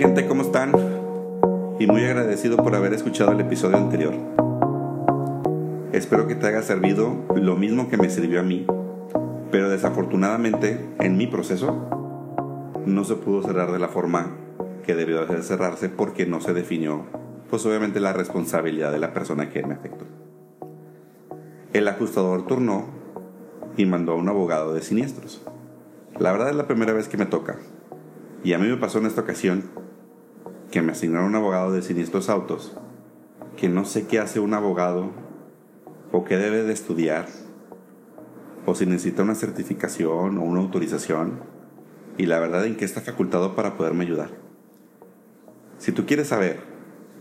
gente? ¿Cómo están? Y muy agradecido por haber escuchado el episodio anterior. Espero que te haya servido lo mismo que me sirvió a mí, pero desafortunadamente en mi proceso no se pudo cerrar de la forma que debió de cerrarse porque no se definió, pues obviamente la responsabilidad de la persona que me afectó. El ajustador turnó y mandó a un abogado de siniestros. La verdad es la primera vez que me toca. Y a mí me pasó en esta ocasión que me asignaron un abogado de siniestros autos, que no sé qué hace un abogado o qué debe de estudiar, o si necesita una certificación o una autorización, y la verdad en qué está facultado para poderme ayudar. Si tú quieres saber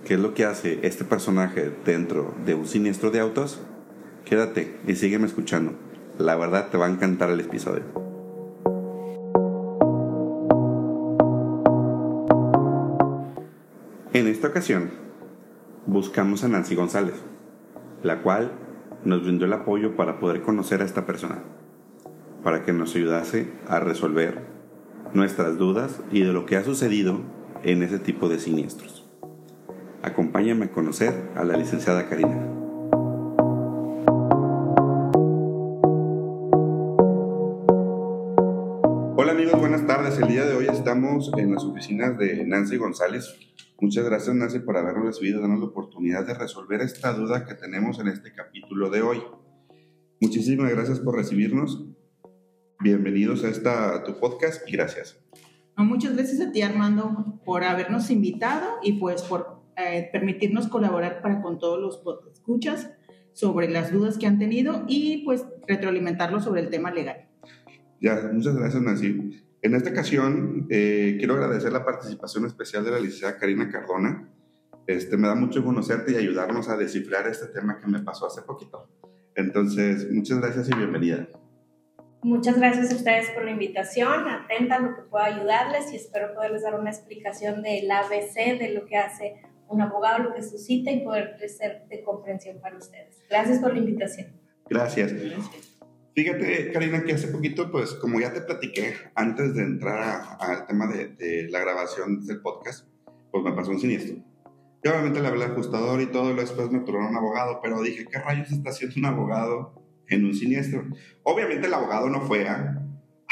qué es lo que hace este personaje dentro de un siniestro de autos, quédate y sígueme escuchando. La verdad te va a encantar el episodio. En esta ocasión, buscamos a Nancy González, la cual nos brindó el apoyo para poder conocer a esta persona, para que nos ayudase a resolver nuestras dudas y de lo que ha sucedido en ese tipo de siniestros. Acompáñame a conocer a la licenciada Karina. Hola amigos, buenas tardes. El día de hoy estamos en las oficinas de Nancy González. Muchas gracias Nancy por habernos recibido darnos la oportunidad de resolver esta duda que tenemos en este capítulo de hoy. Muchísimas gracias por recibirnos. Bienvenidos a, esta, a tu podcast y gracias. Muchas gracias a ti Armando por habernos invitado y pues por eh, permitirnos colaborar para con todos los escuchas sobre las dudas que han tenido y pues retroalimentarlos sobre el tema legal. Ya, muchas gracias, Nancy. En esta ocasión, eh, quiero agradecer la participación especial de la licenciada Karina Cardona. Este, me da mucho conocerte y ayudarnos a descifrar este tema que me pasó hace poquito. Entonces, muchas gracias y bienvenida. Muchas gracias a ustedes por la invitación, atenta a lo que pueda ayudarles y espero poderles dar una explicación del ABC, de lo que hace un abogado, lo que suscita y poder ser de comprensión para ustedes. Gracias por la invitación. Gracias. gracias. Fíjate, Karina, que hace poquito, pues como ya te platiqué antes de entrar al tema de, la grabación del podcast, pues me pasó un siniestro. Yo obviamente le hablé al ajustador y todo, y después me tuvieron un abogado, pero dije, ¿qué rayos está haciendo un abogado en un siniestro? Obviamente el abogado no fue a,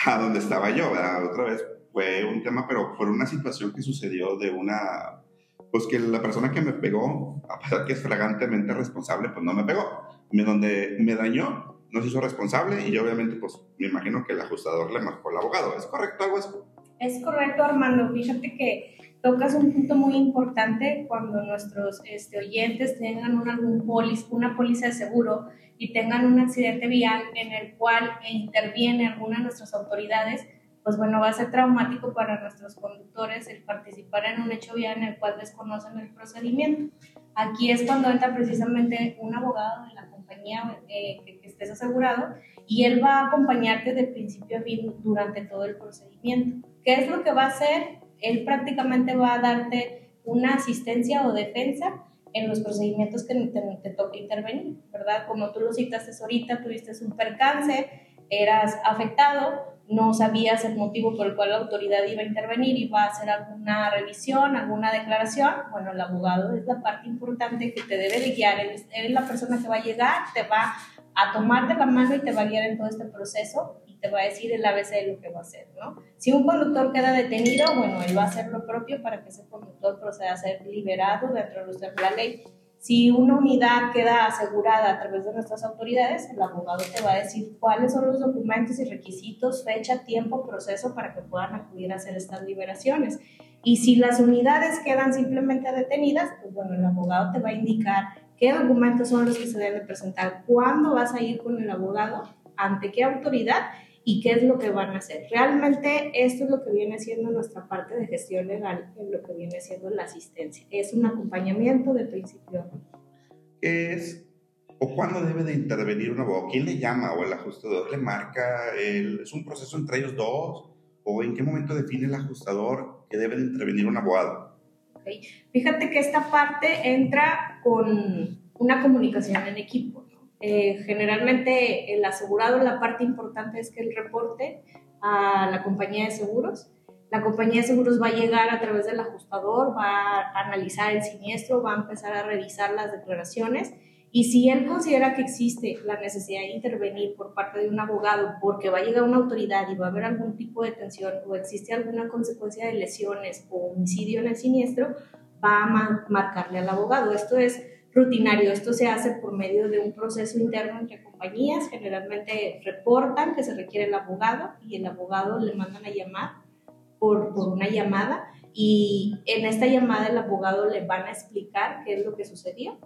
a donde estaba yo, ¿verdad? Otra vez fue un tema, pero fue una situación que sucedió de una, pues que la persona que me pegó, a pesar que es fragantemente responsable, pues no me pegó. Donde me dañó, no se hizo responsable y obviamente pues me imagino que el ajustador le marcó al abogado. ¿Es correcto algo? Es correcto, Armando. Fíjate que tocas un punto muy importante cuando nuestros este, oyentes tengan algún polis, una póliza de seguro y tengan un accidente vial en el cual interviene alguna de nuestras autoridades, pues bueno, va a ser traumático para nuestros conductores el participar en un hecho vial en el cual desconocen el procedimiento. Aquí es cuando entra precisamente un abogado de la compañía eh, que, estés asegurado y él va a acompañarte de principio a fin durante todo el procedimiento. ¿Qué es lo que va a hacer? Él prácticamente va a darte una asistencia o defensa en los procedimientos que te, te toca intervenir, ¿verdad? Como tú lo citaste ahorita, tuviste un percance, eras afectado, no sabías el motivo por el cual la autoridad iba a intervenir, iba a hacer alguna revisión, alguna declaración, bueno, el abogado es la parte importante que te debe de guiar, él, es la persona que va a llegar, te va a tomar de la mano y te va a guiar en todo este proceso y te va a decir el ABC de lo que va a hacer, ¿no? Si un conductor queda detenido, bueno, él va a hacer lo propio para que ese conductor proceda a ser liberado dentro de la ley si una unidad queda asegurada a través de nuestras autoridades, el abogado te va a decir cuáles son los documentos y requisitos, fecha, tiempo, proceso para que puedan acudir a hacer estas liberaciones. Y si las unidades quedan simplemente detenidas, pues bueno, el abogado te va a indicar qué documentos son los que se deben presentar, cuándo vas a ir con el abogado, ante qué autoridad y qué es lo que van a hacer. Realmente esto es lo que viene siendo nuestra parte de gestión legal en lo que viene siendo la asistencia. Es un acompañamiento de principio. ¿Qué es o cuándo debe de intervenir un abogado? ¿Quién le llama o el ajustador le marca? ¿Es un proceso entre ellos dos? ¿O en qué momento define el ajustador que debe de intervenir un abogado? Okay. Fíjate que esta parte entra con una comunicación en equipo. Eh, generalmente el asegurado, la parte importante es que el reporte a la compañía de seguros La compañía de seguros va a llegar a través del ajustador, va a analizar el siniestro, va a empezar a revisar las declaraciones y si él considera que existe la necesidad de intervenir por parte de un abogado porque va a llegar una autoridad y va a haber algún tipo de tensión o existe alguna consecuencia de lesiones o homicidio en el siniestro, va a marcarle al abogado. Esto es rutinario, esto se hace por medio de un proceso interno entre compañías, generalmente reportan que se requiere el abogado y el abogado le mandan a llamar por, por una llamada y en esta llamada el abogado le van a explicar qué es lo que sucedió.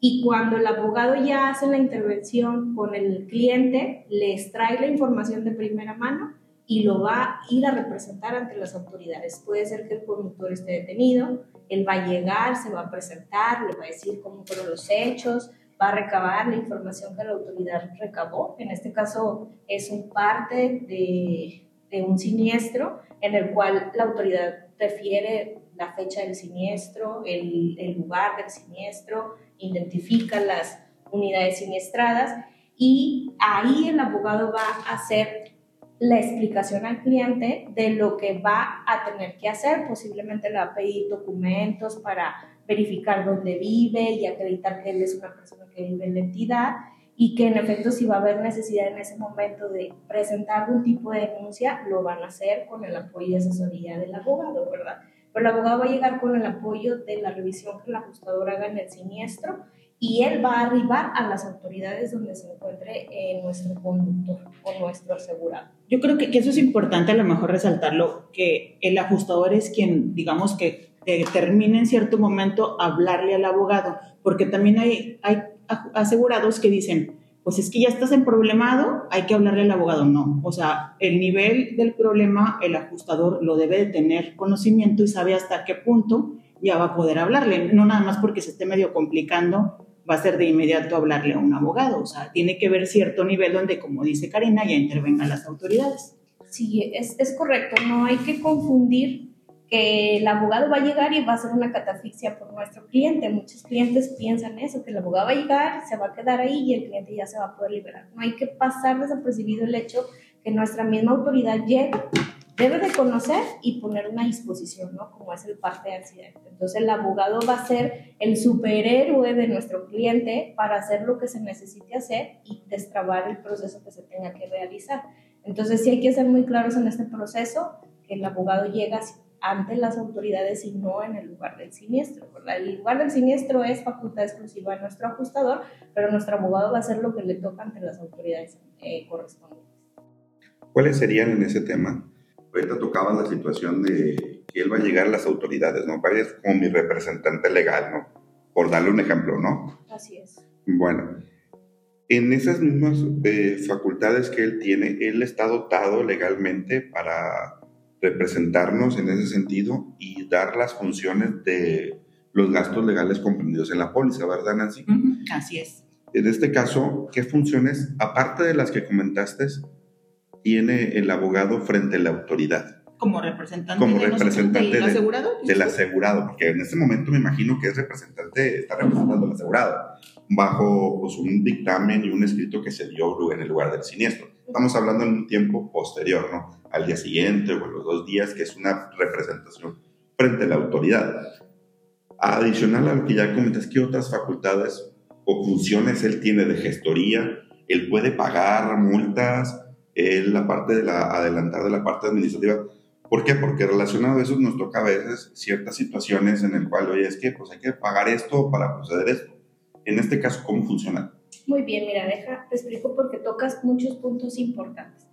Y cuando el abogado ya hace la intervención con el cliente, le extrae la información de primera mano y lo va a ir a representar ante las autoridades. Puede ser que el conductor esté detenido, él va a llegar, se va a presentar, le va a decir cómo fueron los hechos, va a recabar la información que la autoridad recabó. En este caso es un parte de, de un siniestro en el cual la autoridad refiere la fecha del siniestro, el, el lugar del siniestro, identifica las unidades siniestradas y ahí el abogado va a hacer la explicación al cliente de lo que va a tener que hacer. Posiblemente le va a pedir documentos para verificar dónde vive y acreditar que él es una persona que vive en la entidad y que en efecto si va a haber necesidad en ese momento de presentar algún tipo de denuncia, lo van a hacer con el apoyo y asesoría del abogado, ¿verdad? Pero el abogado va a llegar con el apoyo de la revisión que el ajustador haga en el siniestro y él va a arribar a las autoridades donde se encuentre eh, nuestro conductor o nuestro asegurado. Yo creo que, que, eso es importante a lo mejor resaltarlo, que el ajustador es quien, digamos, que determina en cierto momento hablarle al abogado, porque también hay, hay asegurados que dicen, pues es que ya estás en problemado, hay que hablarle al abogado. No, o sea, el nivel del problema, el ajustador lo debe de tener conocimiento y sabe hasta qué punto ya va a poder hablarle. No nada más porque se esté medio complicando, va a ser de inmediato hablarle a un abogado. O sea, tiene que ver cierto nivel donde, como dice Karina, ya intervengan las autoridades. Sí, es, es correcto. No hay que confundir que el abogado va a llegar y va a hacer una catafixia por nuestro cliente. Muchos clientes piensan eso, que el abogado va a llegar, se va a quedar ahí y el cliente ya se va a poder liberar. No hay que pasar desapercibido el hecho que nuestra misma autoridad llega, debe de conocer y poner una disposición, ¿no? Como es el parte de accidente. Entonces el abogado va a ser el superhéroe de nuestro cliente para hacer lo que se necesite hacer y destrabar el proceso que se tenga que realizar. Entonces sí hay que ser muy claros en este proceso, que el abogado llega ante las autoridades y no en el lugar del siniestro. El lugar del siniestro es facultad exclusiva de nuestro ajustador, pero nuestro abogado va a hacer lo que le toca ante las autoridades eh, correspondientes. ¿Cuáles serían en ese tema? Ahorita tocaba la situación de que él va a llegar a las autoridades, ¿no? Es como mi representante legal, ¿no? Por darle un ejemplo, ¿no? Así es. Bueno, en esas mismas eh, facultades que él tiene, él está dotado legalmente para representarnos en ese sentido y dar las funciones de los gastos legales comprendidos en la póliza, ¿verdad, Nancy? Así es. En este caso, ¿qué funciones, aparte de las que comentaste, tiene el abogado frente a la autoridad? Como representante, Como representante del asegurado. Del asegurado, porque en este momento me imagino que es representante, está representando al asegurado, bajo pues, un dictamen y un escrito que se dio en el lugar del siniestro. Estamos hablando en un tiempo posterior, ¿no? al día siguiente o en los dos días, que es una representación frente a la autoridad. Adicional a lo que ya comentas, ¿qué otras facultades o funciones él tiene de gestoría? Él puede pagar multas, la parte de la adelantar de la parte administrativa. ¿Por qué? Porque relacionado a eso nos toca a veces ciertas situaciones en el cual, oye, es que pues hay que pagar esto para proceder esto. En este caso, ¿cómo funciona? Muy bien, mira, deja, te explico porque tocas muchos puntos importantes.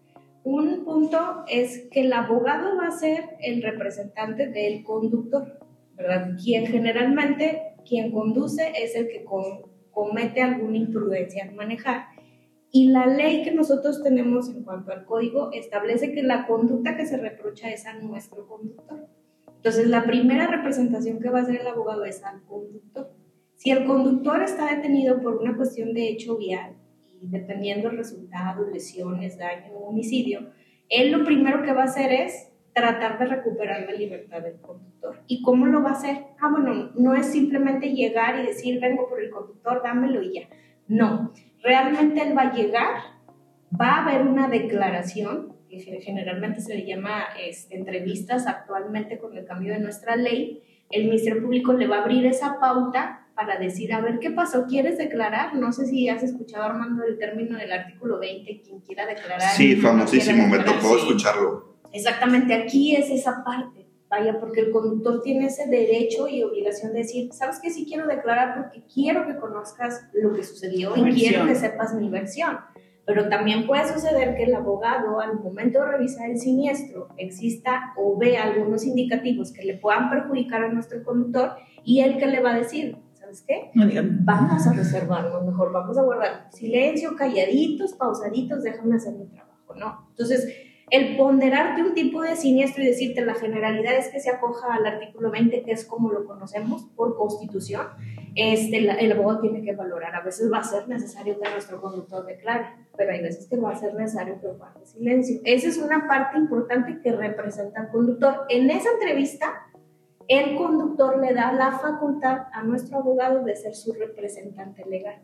Un punto es que el abogado va a ser el representante del conductor, ¿verdad? Quien generalmente, quien conduce es el que comete alguna imprudencia al manejar. Y la ley que nosotros tenemos en cuanto al código establece que la conducta que se reprocha es a nuestro conductor. Entonces, la primera representación que va a hacer el abogado es al conductor. Si el conductor está detenido por una cuestión de hecho vial, y dependiendo del resultado, lesiones, daño o homicidio, él lo primero que va a hacer es tratar de recuperar la libertad del conductor. ¿Y cómo lo va a hacer? Ah, bueno, no es simplemente llegar y decir, vengo por el conductor, dámelo y ya. No, realmente él va a llegar, va a haber una declaración que generalmente se le llama este, entrevistas actualmente con el cambio de nuestra ley, el Ministerio Público le va a abrir esa pauta para decir, a ver, ¿qué pasó? ¿Quieres declarar? No sé si has escuchado, Armando, el término del artículo 20, quien quiera declarar. Sí, famosísimo, me tocó escucharlo. Exactamente, aquí es esa parte, vaya, porque el conductor tiene ese derecho y obligación de decir, ¿sabes qué? Sí quiero declarar porque quiero que conozcas lo que sucedió y quiero que sepas mi versión. Pero también puede suceder que el abogado, al momento de revisar el siniestro, exista o vea algunos indicativos que le puedan perjudicar a nuestro conductor y él que le va a decir, ¿sabes qué? Vamos a reservarnos, mejor vamos a guardar silencio, calladitos, pausaditos, déjame hacer mi trabajo, ¿no? Entonces, el ponderarte un tipo de siniestro y decirte la generalidad es que se acoja al artículo 20, que es como lo conocemos por constitución, este, el abogado tiene que valorar. A veces va a ser necesario que nuestro conductor declare, pero hay veces que va a ser necesario que guarde silencio. Esa es una parte importante que representa al conductor. En esa entrevista, el conductor le da la facultad a nuestro abogado de ser su representante legal.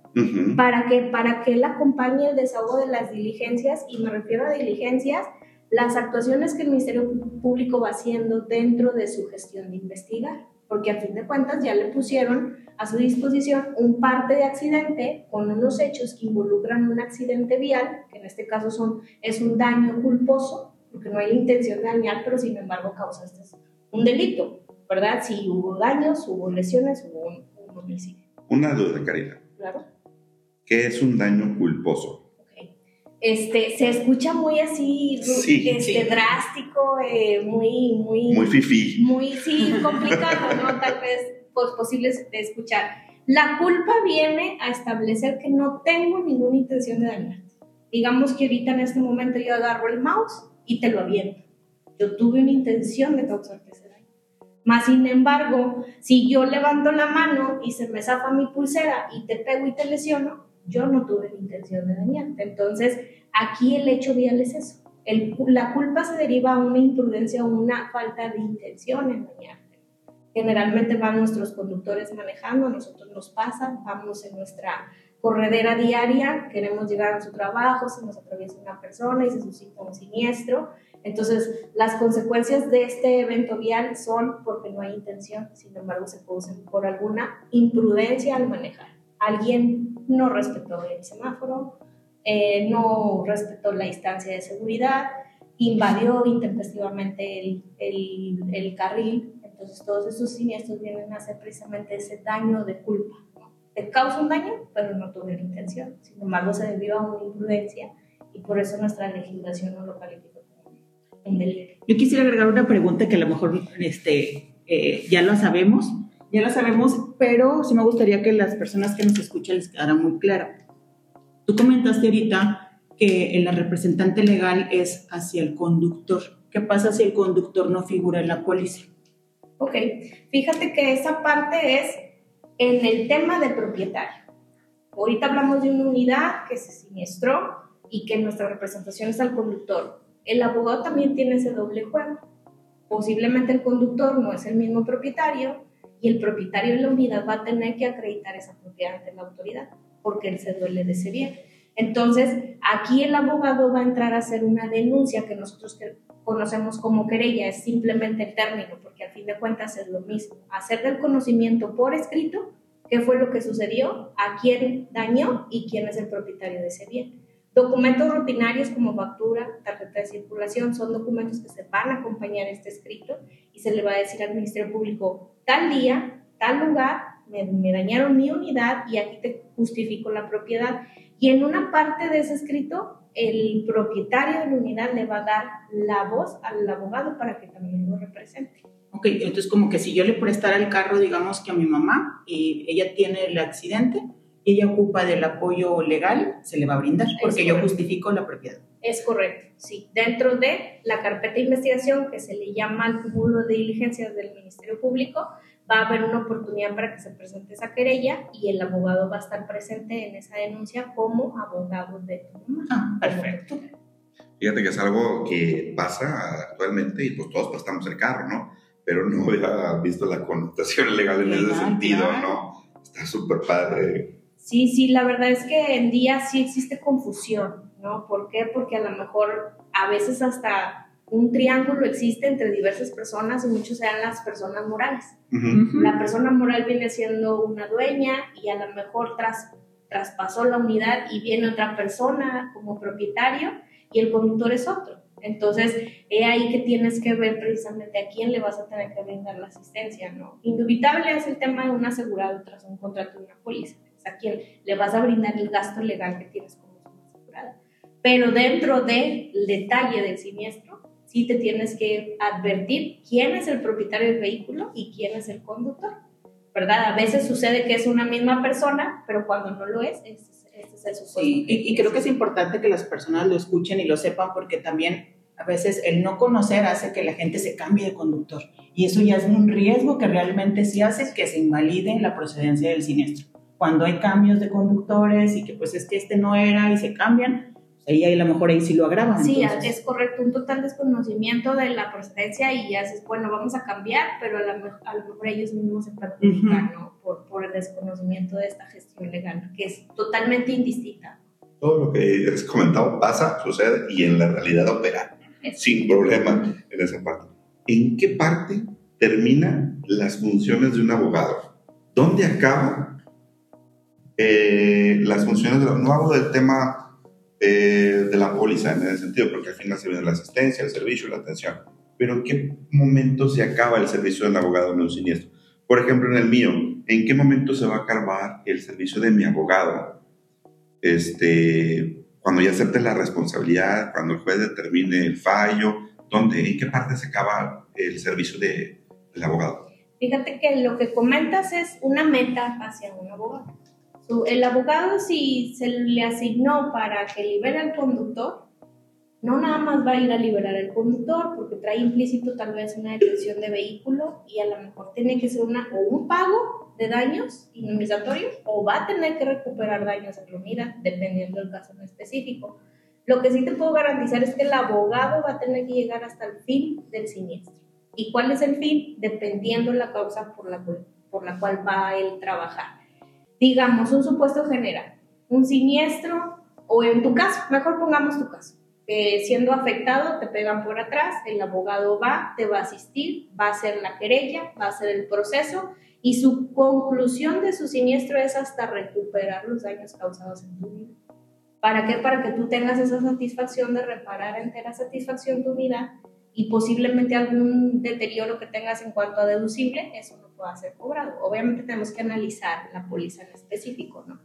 ¿Para que Para que él acompañe el desahogo de las diligencias, y me refiero a diligencias las actuaciones que el Ministerio Público va haciendo dentro de su gestión de investigar, porque a fin de cuentas ya le pusieron a su disposición un parte de accidente con unos hechos que involucran un accidente vial, que en este caso son, es un daño culposo, porque no hay intención de dañar, pero sin embargo causa este un delito, ¿verdad? Si hubo daños, hubo lesiones, hubo un, un homicidio. Una duda, Karina. Claro. ¿Qué es un daño culposo? Este, se escucha muy así, este, drástico, eh, muy, muy... Muy fifí. Muy, sí, complicado, ¿no? Tal vez pues, posible de escuchar. La culpa viene a establecer que no tengo ninguna intención de dañarte. Digamos que ahorita en este momento yo agarro el mouse y te lo aviento. Yo tuve una intención de causarte ese daño. Más sin embargo, si yo levanto la mano y se me zafa mi pulsera y te pego y te lesiono, yo no tuve la intención de dañarte. Entonces, aquí el hecho vial es eso. La culpa se deriva a una imprudencia o una falta de intención en dañarte. Generalmente van nuestros conductores manejando, a nosotros nos pasa, vamos en nuestra corredera diaria, queremos llegar a su trabajo, se nos atraviesa una persona y se suscita un siniestro. Entonces, las consecuencias de este evento vial son porque no hay intención, sin embargo, se producen por alguna imprudencia al manejar. Alguien no respetó el semáforo, eh, no respetó la distancia de seguridad, invadió intempestivamente el, el, el, carril. Entonces todos esos siniestros vienen a hacer precisamente ese daño de culpa. Te causa un daño, pero no tuve la intención. Sin embargo, se debió a una imprudencia y por eso nuestra legislación no lo califica como un delito. Yo quisiera agregar una pregunta que a lo mejor este, eh, ya lo sabemos, ya lo sabemos, pero sí me gustaría que las personas que nos escuchan les quedara muy claro. Tú comentaste ahorita que la representante legal es hacia el conductor. ¿Qué pasa si el conductor no figura en la póliza? Ok, fíjate que esa parte es en el tema del propietario. Ahorita hablamos de una unidad que se siniestró y que nuestra representación es al conductor. El abogado también tiene ese doble juego. Posiblemente el conductor no es el mismo propietario, y el propietario de la unidad va a tener que acreditar esa propiedad ante la autoridad porque él se duele de ese bien. Entonces, aquí el abogado va a entrar a hacer una denuncia que nosotros conocemos como querella, es simplemente el término, porque al fin de cuentas es lo mismo. Hacer del conocimiento por escrito qué fue lo que sucedió, a quién dañó y quién es el propietario de ese bien. Documentos rutinarios como factura, tarjeta de circulación, son documentos que se van a acompañar este escrito y se le va a decir al Ministerio Público, tal día, tal lugar, me, dañaron mi unidad y aquí te justifico la propiedad. Y en una parte de ese escrito, el propietario de la unidad le va a dar la voz al abogado para que también lo represente. Ok, entonces como que si yo le prestara el carro, digamos que a mi mamá, y ella tiene el accidente, ella ocupa del apoyo legal, se le va a brindar, porque yo justifico la propiedad. Es correcto, sí. Dentro de la carpeta de investigación que se le llama el cúmulo de diligencias del Ministerio Público, va a haber una oportunidad para que se presente esa querella y el abogado va a estar presente en esa denuncia como abogado de tu mamá. Ah, perfecto. Fíjate que es algo que pasa actualmente y pues todos prestamos el carro, ¿no? Pero no había visto la connotación legal en ese sentido, ¿no? Está súper padre. Sí, sí, la verdad es que en día sí existe confusión, ¿no? ¿Por qué? Porque a lo mejor a veces hasta un triángulo existe entre diversas personas y muchos sean las personas morales. La persona moral viene siendo una dueña y a lo mejor tras, traspasó la unidad y viene otra persona como propietario y el conductor es otro. Entonces, es ahí que tienes que ver precisamente a quién le vas a tener que brindar la asistencia, ¿no? Indubitable es el tema de un asegurado tras un contrato de una póliza, es a quién le vas a brindar el gasto legal que tienes como asegurada. Pero dentro del detalle del siniestro, sí te tienes que advertir quién es el propietario del vehículo y quién es el conductor, ¿verdad? A veces sucede que es una misma persona, pero cuando no lo es, es Sí, y, creo que es importante que las personas lo escuchen y lo sepan porque también a veces el no conocer hace que la gente se cambie de conductor y eso ya es un riesgo que realmente sí hace que se invalide la procedencia del siniestro. Cuando hay cambios de conductores y que pues es que este no era y se cambian, ahí a lo mejor ahí sí lo agravan. Sí, es correcto, un total desconocimiento de la procedencia y ya es, bueno, vamos a cambiar, pero a lo, mejor ellos mismos se perjudican, ¿no? Por, por, el desconocimiento de esta gestión legal, que es totalmente indistinta. Todo lo que has comentado pasa, sucede y en la realidad opera, sin problema en esa parte. ¿En qué parte terminan las funciones de un abogado? ¿Dónde acaban eh, las funciones de No hablo del tema eh, de la póliza en ese sentido, porque al final se viene la asistencia, el servicio, la atención. Pero ¿en qué momento se acaba el servicio del abogado en un siniestro? Por ejemplo, en el mío, ¿en qué momento se va a acabar el servicio de mi abogado? Este, cuando ya acepte la responsabilidad, cuando el juez determine el fallo, ¿dónde, en qué parte se acaba el servicio de, del abogado? Fíjate que lo que comentas es una meta hacia un abogado el abogado si se le asignó para que libere al conductor, no nada más va a ir a liberar al conductor porque trae implícito tal vez una detención de vehículo y a lo mejor tiene que ser una, o un pago de daños indemnizatorios o va a tener que recuperar daños a unidad, dependiendo del caso en específico. Lo que sí te puedo garantizar es que el abogado va a tener que llegar hasta el fin del siniestro. ¿Y cuál es el fin? Dependiendo la causa por la, por la cual va a él trabajar digamos, un supuesto general, un siniestro, o en tu caso, mejor pongamos tu caso, que siendo afectado te pegan por atrás, el abogado va, te va a asistir, va a hacer la querella, va a hacer el proceso y su conclusión de su siniestro es hasta recuperar los daños causados en tu vida. ¿Para qué? Para que tú tengas esa satisfacción de reparar entera satisfacción tu vida y posiblemente algún deterioro que tengas en cuanto a deducible, eso no pueda ser cobrado. Obviamente tenemos que analizar la póliza en específico, ¿no?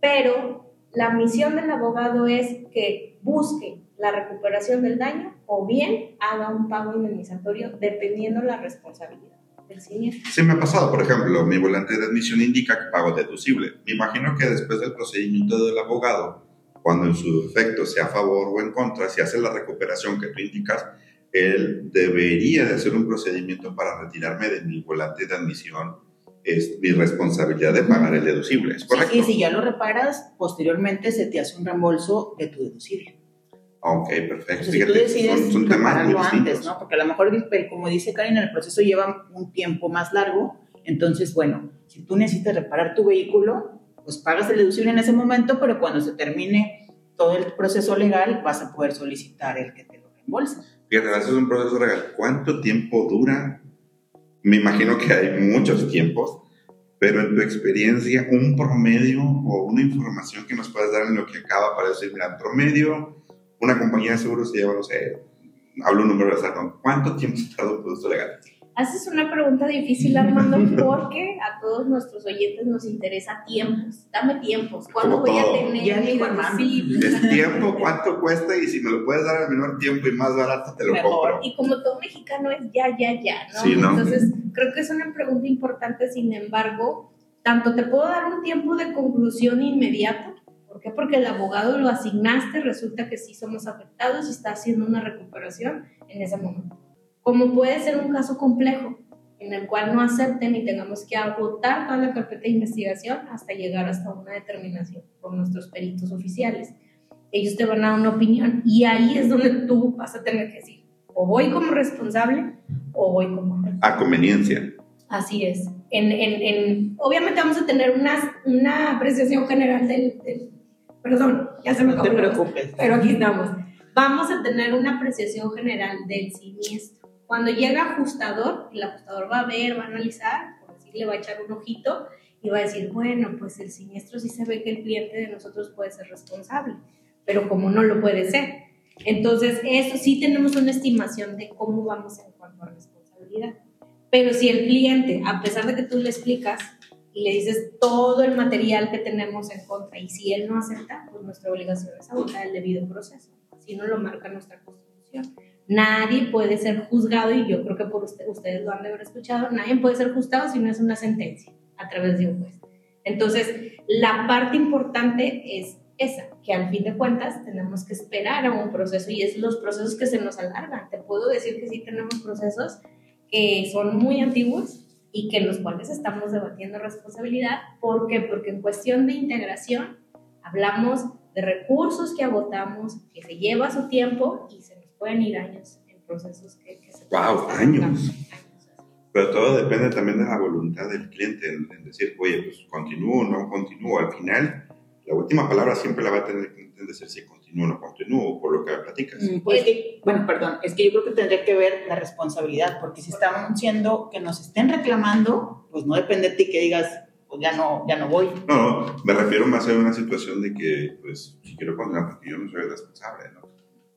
Pero la misión del abogado es que busque la recuperación del daño o bien haga un pago indemnizatorio dependiendo la responsabilidad del siniestro. Sí me ha pasado, por ejemplo, mi volante de admisión indica que pago deducible. Me imagino que después del procedimiento del abogado, cuando en su efecto sea a favor o en contra, si hace la recuperación que tú indicas, él debería de hacer un procedimiento para retirarme de mi volante de admisión. Es mi responsabilidad de pagar el deducible, ¿es correcto? y si ya lo reparas, posteriormente se te hace un reembolso de tu deducible. Ok, perfecto. si tú decides son, repararlo antes, ¿no? Porque a lo mejor, como dice Karin, el proceso lleva un tiempo más largo. Entonces, bueno, si tú necesitas reparar tu vehículo, pues pagas el deducible en ese momento, pero cuando se termine todo el proceso legal, vas a poder solicitar el que te lo reembolse. Fíjate, haces un proceso legal. ¿Cuánto tiempo dura? Me imagino que hay muchos tiempos, pero en tu experiencia, un promedio o una información que nos puedas dar en lo que acaba para decir, mira, promedio, una compañía de seguros se lleva, no sé, hablo un número exacto, ¿cuánto tiempo se tarda un proceso legal? Haces una pregunta difícil, Armando, porque a todos nuestros oyentes nos interesa tiempos. Dame tiempos. ¿Cuándo voy a tener ya dijo El tiempo, cuánto cuesta y si me lo puedes dar al menor tiempo y más barato, te lo compro. Y como todo mexicano es ya, ya, ya, ¿no? Entonces, creo que es una pregunta importante. Sin embargo, tanto te puedo dar un tiempo de conclusión inmediato. ¿Por qué? Porque el abogado lo asignaste, resulta que sí somos afectados y está haciendo una recuperación en ese momento como puede ser un caso complejo en el cual no acepten y tengamos que agotar toda la carpeta de investigación hasta llegar hasta una determinación con nuestros peritos oficiales. Ellos te van a dar una opinión y ahí es donde tú vas a tener que decir, o voy como responsable o voy como... A conveniencia. Así es. En, en, en, obviamente vamos a tener una, una apreciación general del, Perdón, ya se me No te preocupes. Pero aquí estamos vamos a tener una apreciación general del siniestro. Cuando llega ajustador, el ajustador va a ver, va a analizar, por decir, le va a echar un ojito y va a decir, bueno, pues el siniestro sí se ve que el cliente de nosotros puede ser responsable, pero como no lo puede ser. Entonces, eso sí tenemos una estimación de cómo vamos en cuanto a responsabilidad. Pero si el cliente, a pesar de que tú le explicas y le dices todo el material que tenemos en contra, y si él no acepta, pues nuestra obligación es agotar el debido proceso. Así no lo marca nuestra Constitución. Nadie puede ser juzgado, y yo creo que por ustedes lo han de haber escuchado, nadie puede ser juzgado si no es una sentencia a través de un juez. Entonces, la parte importante es esa, que al fin de cuentas tenemos que esperar a un proceso y es los procesos que se nos alargan. Te puedo decir que sí tenemos procesos que son muy antiguos y que en los cuales estamos debatiendo responsabilidad. ¿Por qué? Porque en cuestión de integración hablamos de recursos que agotamos, que se lleva su tiempo y se pueden ir años en procesos que, que se... ¡Wow! Años. Pero todo depende también de la voluntad del cliente en, decir, oye, pues continúo o no continúo. Al final, la última palabra siempre la va a tener que decir si continúo o no continúo, por lo que platicas. Mm, pues bueno, perdón, es que yo creo que tendría que ver la responsabilidad, porque si estamos diciendo que nos estén reclamando, pues no depende de ti que digas, pues ya no, ya no voy. No, no, me refiero más a una situación de que, pues, si quiero continuar, porque yo no soy responsable, ¿no?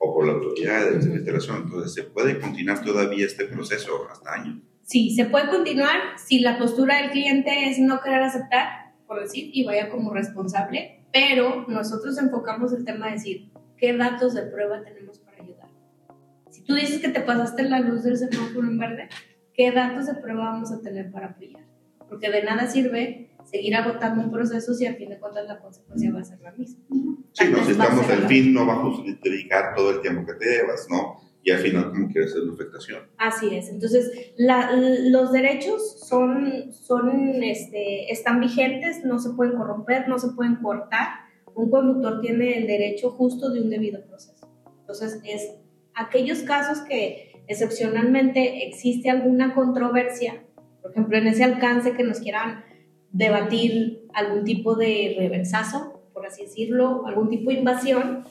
O por la autoridad de la instalación, entonces se puede continuar todavía este proceso hasta años. Sí, se puede continuar si la postura del cliente es no querer aceptar, por decir, y vaya como responsable, pero nosotros enfocamos el tema de decir, ¿qué datos de prueba tenemos para ayudar? Si tú dices que te pasaste la luz del semáforo en verde, ¿qué datos de prueba vamos a tener para apoyar? Porque de nada sirve seguir agotando un proceso si al fin de cuentas la consecuencia va a ser la misma. Sí, no, si estamos el fin, no va a justificar todo el tiempo que te llevas, ¿no? y al final como quiere hacer una afectación. Así es. Entonces, los derechos son, son, este, están vigentes, no se pueden corromper, no se pueden cortar. Un conductor tiene el derecho justo de un debido proceso. Entonces, es aquellos casos que excepcionalmente existe alguna controversia, por ejemplo, en ese alcance que nos quieran debatir algún tipo de reversazo, por así decirlo, algún tipo de invasión,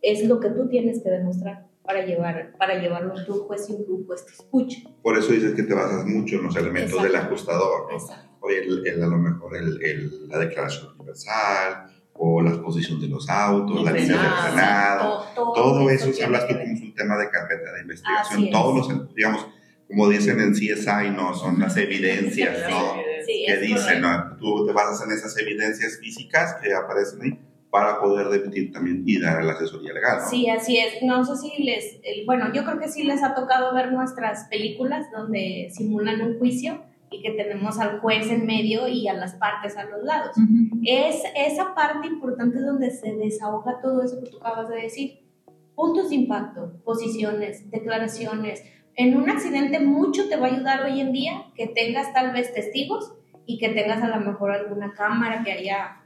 es lo que tú tienes que demostrar para, llevar, para llevarlo a tu juez y un juez te escuche. Por eso dices que te basas mucho en los elementos del ajustador. Oye, el, a lo mejor el, la declaración universal o la exposición de los autos, la línea de frenado, todo, eso, si hablas tú como un tema de carpeta de investigación, todos los, digamos, como dicen en CSI, no, son las evidencias, ¿no? que dicen, ¿no? Tú te basas en esas evidencias físicas que aparecen ahí para poder debatir también y dar la asesoría legal. ¿no? Sí, así es. No sé si les, bueno, yo creo que sí les ha tocado ver nuestras películas donde simulan un juicio y que tenemos al juez en medio y a las partes a los lados. Es esa parte importante donde se desahoga todo eso que tú acabas de decir. Puntos de impacto, posiciones, declaraciones. En un accidente mucho te va a ayudar hoy en día que tengas tal vez testigos y que tengas a lo mejor alguna cámara que haya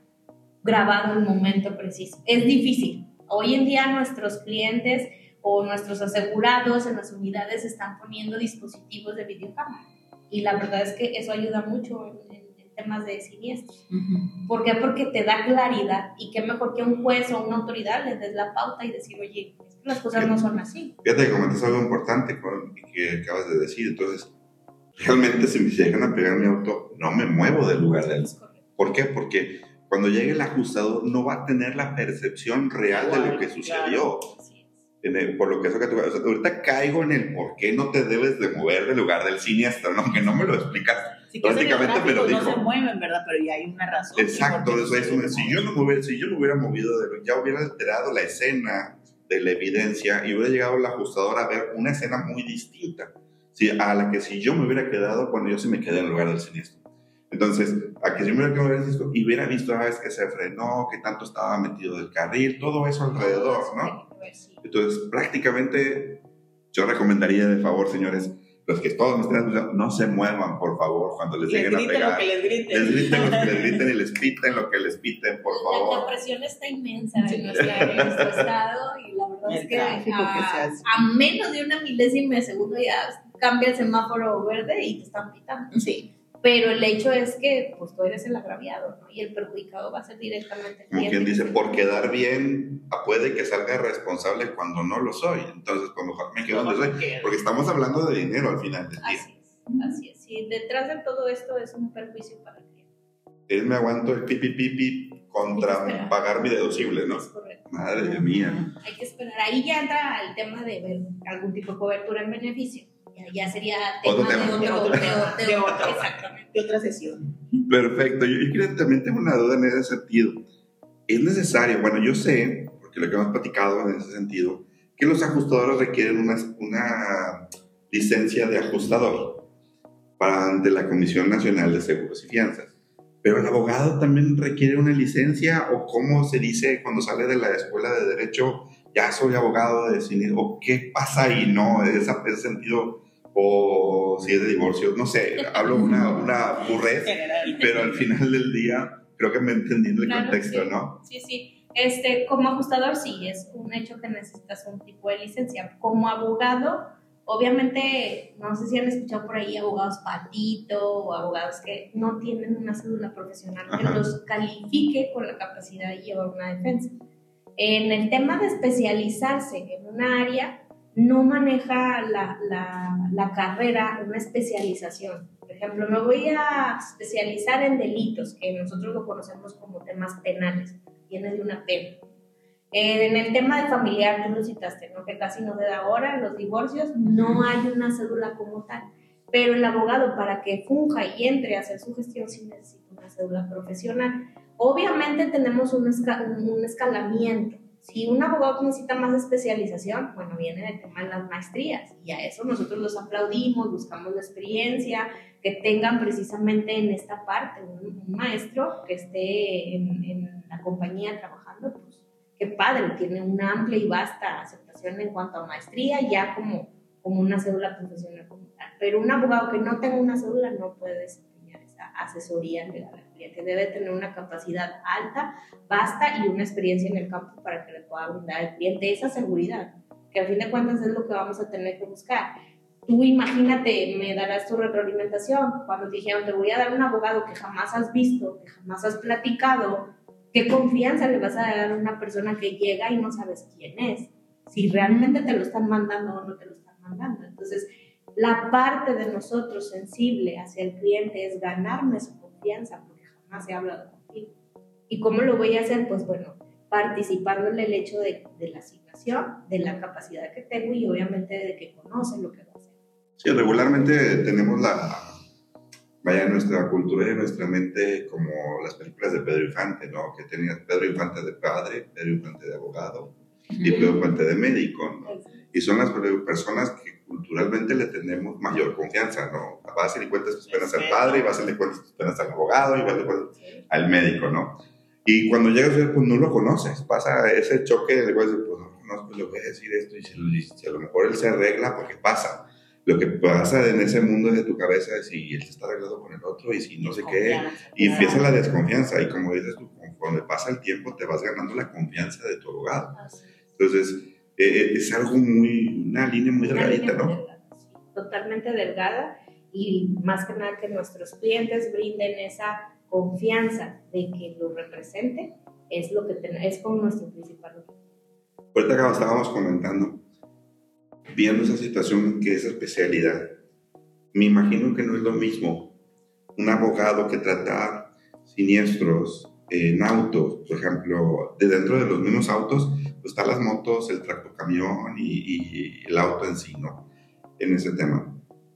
grabado el momento preciso. Es difícil. Hoy en día nuestros clientes o nuestros asegurados en las unidades están poniendo dispositivos de videocámara. Y la verdad es que eso ayuda mucho en, temas de siniestros. ¿Por qué? Porque te da claridad y qué mejor que un juez o una autoridad les des la pauta y decir, oye, las cosas no son así. Fíjate que comentas algo importante que acabas de decir. Entonces, realmente si me llegan a pegar mi auto, no me muevo del lugar del... ¿Por qué? Porque cuando llegue el ajustador no va a tener la percepción real de lo que sucedió. Por lo que eso que tú, ahorita caigo en el por qué no te debes de mover del lugar del siniestro, ¿no? que no me lo explicas. Prácticamente me lo dijo. No se mueven, ¿verdad? Pero ya hay una razón. Exacto, eso es si, yo no hubiera, si yo no hubiera movido, ya hubiera alterado la escena de la evidencia y hubiera llegado el ajustador a ver una escena muy distinta sí, a la que si yo me hubiera quedado cuando yo sí me quedé en el lugar del siniestro. Entonces, a que si me hubiera visto y hubiera visto, a veces que se frenó, que tanto estaba metido del carril, todo eso alrededor, ¿no? Entonces, prácticamente, yo recomendaría de favor, señores, los que todos me estén escuchando, no se muevan, por favor, cuando les, lleguen a pegar. Lo que les griten. Les griten lo que les griten y les piten lo que les piten, por favor. La presión está inmensa en, nuestro estado y es que a, a, menos de una milésima de segundo ya cambia el semáforo verde y te están pitando. Sí. pero el hecho es que pues tú eres el agraviado, ¿no? Y el perjudicado va a ser directamente el quien dice, por quedar bien, ah, puede que salga responsable cuando no lo soy. Entonces, pues mejor me quedo donde soy. Porque estamos hablando de dinero al final del día. Así es, así es. Y detrás de todo esto es un perjuicio para el cliente. Es me aguanto el pipi pipi contra pagar mi deducible, ¿no? Es correcto. Madre mía. Hay que esperar. Ahí ya entra el tema de ver algún tipo de cobertura en beneficio. Ya, ya sería tema, Otro tema. de otro, De otro de- tema, de- de otro. Exactamente. De otra sesión. Perfecto. Yo, yo también tengo una duda en ese sentido. Es necesario, bueno, yo sé, porque lo que hemos platicado en ese sentido, que los ajustadores requieren una, una licencia de ajustador para ante la Comisión Nacional de Seguros y Fianzas. Pero el abogado también requiere una licencia o cómo se dice cuando sale de la escuela de derecho, ya soy abogado de cine, o qué pasa ahí, ¿no? Esa- ese sentido, o si es de divorcio, no sé, hablo una, una burrez, pero al final del día creo que me entendí en el Claro, contexto, sí. ¿no? Sí, sí. Este, como ajustador, sí, es un hecho que necesitas un tipo de licencia. Como abogado, obviamente, no sé si han escuchado por ahí abogados patito o abogados que no tienen una cédula profesional que Ajá. los califique con la capacidad de llevar una defensa. En el tema de especializarse en una área, no maneja la, la, la carrera una especialización. Por ejemplo, me voy a especializar en delitos, que nosotros lo conocemos como temas penales, viene de una pena. Eh, en el tema de familiar, tú lo citaste, ¿no? que casi no te da hora, los divorcios, no hay una cédula como tal. Pero el abogado, para que funja y entre a hacer su gestión, sí necesita una cédula profesional. Obviamente tenemos un, esca- un- escalamiento. Si un abogado necesita más especialización, bueno, viene el tema de las maestrías y a eso nosotros los aplaudimos, buscamos la experiencia, que tengan precisamente en esta parte un, un maestro que esté en, en la compañía trabajando, qué padre, tiene una amplia y vasta aceptación en cuanto a maestría, ya como, como una cédula profesional como. Pero un abogado que no tenga una cédula no puede desempeñar esa asesoría legal al cliente, debe tener una capacidad alta, vasta y una experiencia en el campo para que le pueda brindar al cliente esa seguridad, que al fin de cuentas es lo que vamos a tener que buscar tú imagínate, me darás tu retroalimentación. Cuando te dijeron, te voy a dar un abogado que jamás has visto, que jamás has platicado, ¿qué confianza le vas a dar a una persona que llega y no sabes quién es? Si realmente te lo están mandando o no te lo están mandando. Entonces, la parte de nosotros sensible hacia el cliente es ganarme su confianza, porque jamás he hablado contigo. ¿Y cómo lo voy a hacer? Pues bueno, participando en el hecho de, de la asignación, de la capacidad que tengo y obviamente de que conoce lo que va a hacer. Sí, regularmente tenemos la, vaya, nuestra cultura y nuestra mente como las películas de Pedro Infante, ¿no? Que tenía Pedro Infante de padre, Pedro Infante de abogado y Pedro Infante de médico, ¿no? Y son las personas que culturalmente le tenemos mayor confianza, ¿no? Va a ser y cuentas tus penas al padre, y va a ser y cuentas tus penas al abogado, y va a ser cuentas al médico, ¿no? Y cuando llegas, pues no lo conoces, pasa ese choque de pues no conozco, le voy a decir esto, y si a lo mejor él se arregla, porque pasa. Lo que pasa en ese mundo de tu cabeza es si él se está arreglando con el otro y si no sé qué, y empieza la desconfianza, y como dices tú, conforme pasa el tiempo, te vas ganando la confianza de tu abogado. Entonces, eh, es algo muy, una línea muy Una delgadita, línea ¿no? delgada, sí, totalmente delgada y más que nada que nuestros clientes brinden esa confianza de que lo represente es lo que ten- es con nuestro principal objetivo. Ahorita que estábamos comentando, viendo esa situación que es especialidad, me imagino que no es lo mismo un abogado que trata siniestros en autos, por ejemplo, de dentro de los mismos autos, pues están las motos, el tractocamión y, y el auto en sí, ¿no? En ese tema.